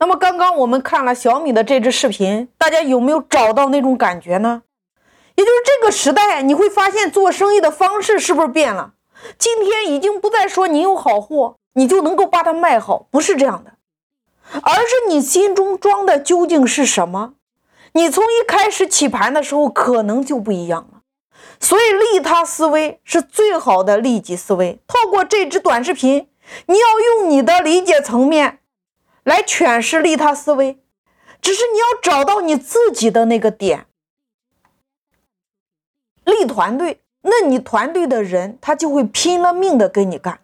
那么刚刚我们看了小米的这支视频，大家有没有找到那种感觉呢？也就是这个时代，你会发现做生意的方式是不是变了？今天已经不再说你有好货，你就能够把它卖好，不是这样的，而是你心中装的究竟是什么？你从一开始起盘的时候可能就不一样了。所以利他思维是最好的利己思维。透过这支短视频，你要用你的理解层面。来诠释利他思维，只是你要找到你自己的那个点。立团队，那你团队的人他就会拼了命的跟你干；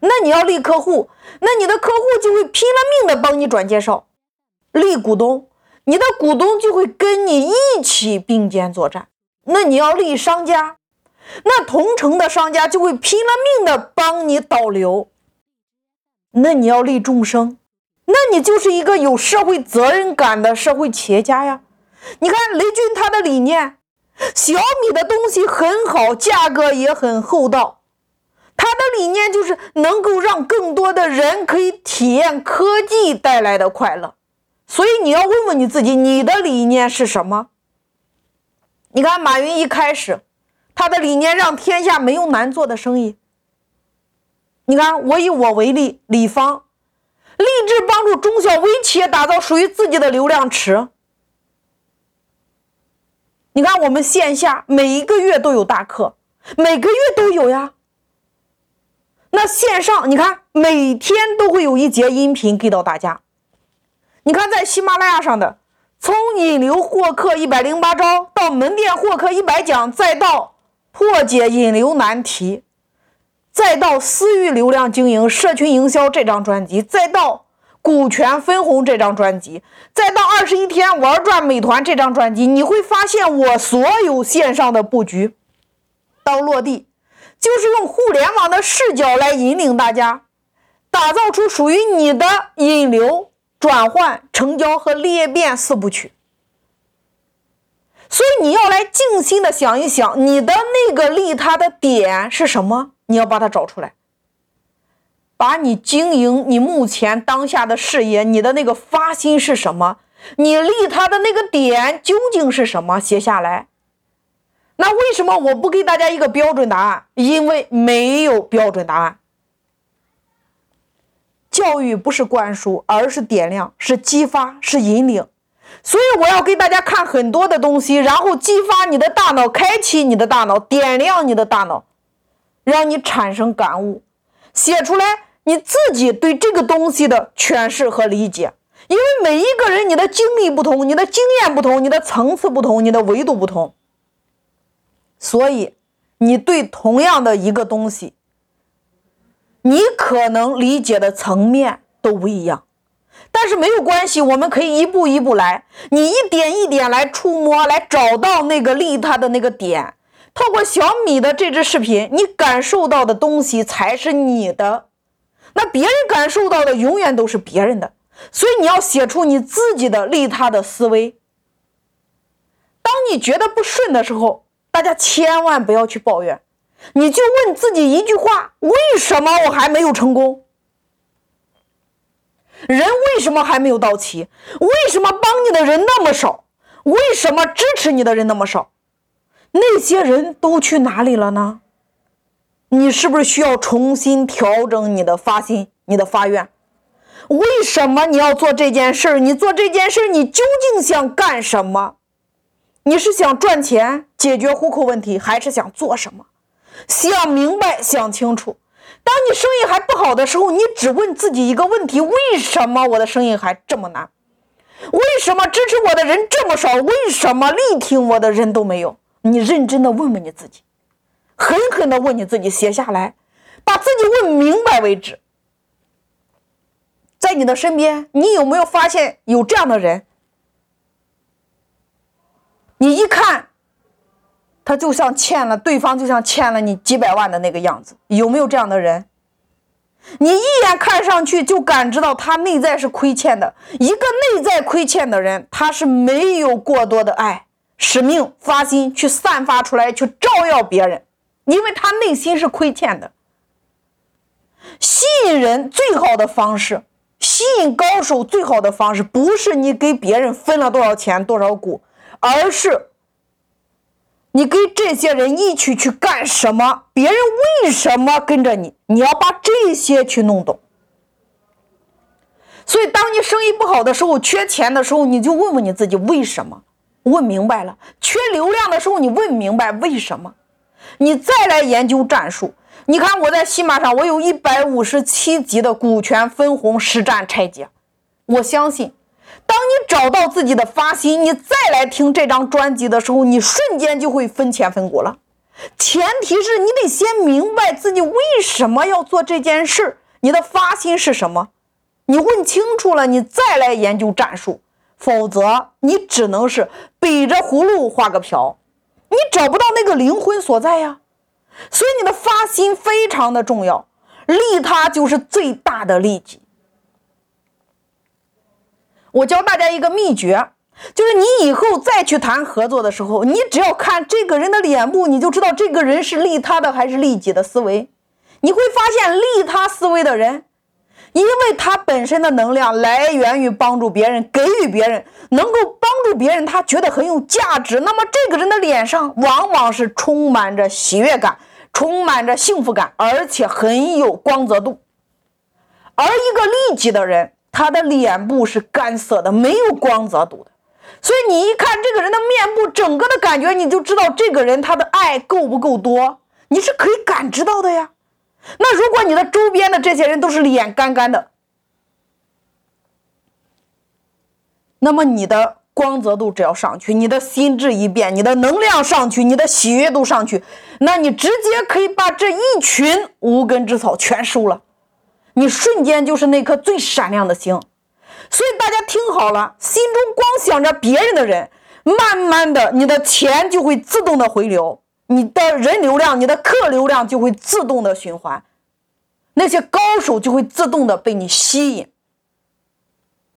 那你要立客户，那你的客户就会拼了命的帮你转介绍；立股东，你的股东就会跟你一起并肩作战；那你要立商家，那同城的商家就会拼了命的帮你导流；那你要立众生。那你就是一个有社会责任感的社会企业家呀！你看雷军他的理念，小米的东西很好，价格也很厚道。他的理念就是能够让更多的人可以体验科技带来的快乐。所以你要问问你自己，你的理念是什么？你看马云一开始，他的理念让天下没有难做的生意。你看我以我为例，李芳。立志帮助中小微企业打造属于自己的流量池。你看，我们线下每一个月都有大课，每个月都有呀。那线上，你看每天都会有一节音频给到大家。你看，在喜马拉雅上的，从引流获客一百零八招到门店获客一百讲，再到破解引流难题。再到私域流量经营、社群营销这张专辑，再到股权分红这张专辑，再到二十一天玩转美团这张专辑，你会发现我所有线上的布局到落地，就是用互联网的视角来引领大家，打造出属于你的引流、转换、成交和裂变四部曲。所以你要来静心的想一想，你的那个利他的点是什么？你要把它找出来，把你经营你目前当下的事业，你的那个发心是什么？你利他的那个点究竟是什么？写下来。那为什么我不给大家一个标准答案？因为没有标准答案。教育不是灌输，而是点亮，是激发，是引领。所以我要给大家看很多的东西，然后激发你的大脑，开启你的大脑，点亮你的大脑。让你产生感悟，写出来你自己对这个东西的诠释和理解。因为每一个人你的经历不同，你的经验不同，你的层次不同，你的维度不同，所以你对同样的一个东西，你可能理解的层面都不一样。但是没有关系，我们可以一步一步来，你一点一点来触摸，来找到那个利他的那个点。透过小米的这支视频，你感受到的东西才是你的，那别人感受到的永远都是别人的。所以你要写出你自己的利他的思维。当你觉得不顺的时候，大家千万不要去抱怨，你就问自己一句话：为什么我还没有成功？人为什么还没有到齐？为什么帮你的人那么少？为什么支持你的人那么少？那些人都去哪里了呢？你是不是需要重新调整你的发心、你的发愿？为什么你要做这件事儿？你做这件事儿，你究竟想干什么？你是想赚钱、解决户口问题，还是想做什么？想明白、想清楚。当你生意还不好的时候，你只问自己一个问题：为什么我的生意还这么难？为什么支持我的人这么少？为什么力挺我的人都没有？你认真的问问你自己，狠狠的问你自己，写下来，把自己问明白为止。在你的身边，你有没有发现有这样的人？你一看，他就像欠了对方，就像欠了你几百万的那个样子，有没有这样的人？你一眼看上去就感知到他内在是亏欠的。一个内在亏欠的人，他是没有过多的爱。使命发心去散发出来，去照耀别人，因为他内心是亏欠的。吸引人最好的方式，吸引高手最好的方式，不是你给别人分了多少钱、多少股，而是你跟这些人一起去干什么，别人为什么跟着你，你要把这些去弄懂。所以，当你生意不好的时候、缺钱的时候，你就问问你自己为什么？问明白了，缺流量的时候，你问明白为什么？你再来研究战术。你看我在喜马上，我有一百五十七集的股权分红实战拆解。我相信，当你找到自己的发心，你再来听这张专辑的时候，你瞬间就会分钱分股了。前提是你得先明白自己为什么要做这件事，你的发心是什么？你问清楚了，你再来研究战术。否则，你只能是背着葫芦画个瓢，你找不到那个灵魂所在呀。所以，你的发心非常的重要，利他就是最大的利己。我教大家一个秘诀，就是你以后再去谈合作的时候，你只要看这个人的脸部，你就知道这个人是利他的还是利己的思维。你会发现，利他思维的人。因为他本身的能量来源于帮助别人，给予别人，能够帮助别人，他觉得很有价值。那么这个人的脸上往往是充满着喜悦感，充满着幸福感，而且很有光泽度。而一个利己的人，他的脸部是干涩的，没有光泽度的。所以你一看这个人的面部，整个的感觉你就知道这个人他的爱够不够多，你是可以感知到的呀。那如果你的周边的这些人都是脸干干的，那么你的光泽度只要上去，你的心智一变，你的能量上去，你的喜悦度上去，那你直接可以把这一群无根之草全收了，你瞬间就是那颗最闪亮的星。所以大家听好了，心中光想着别人的人，慢慢的你的钱就会自动的回流。你的人流量、你的客流量就会自动的循环，那些高手就会自动的被你吸引。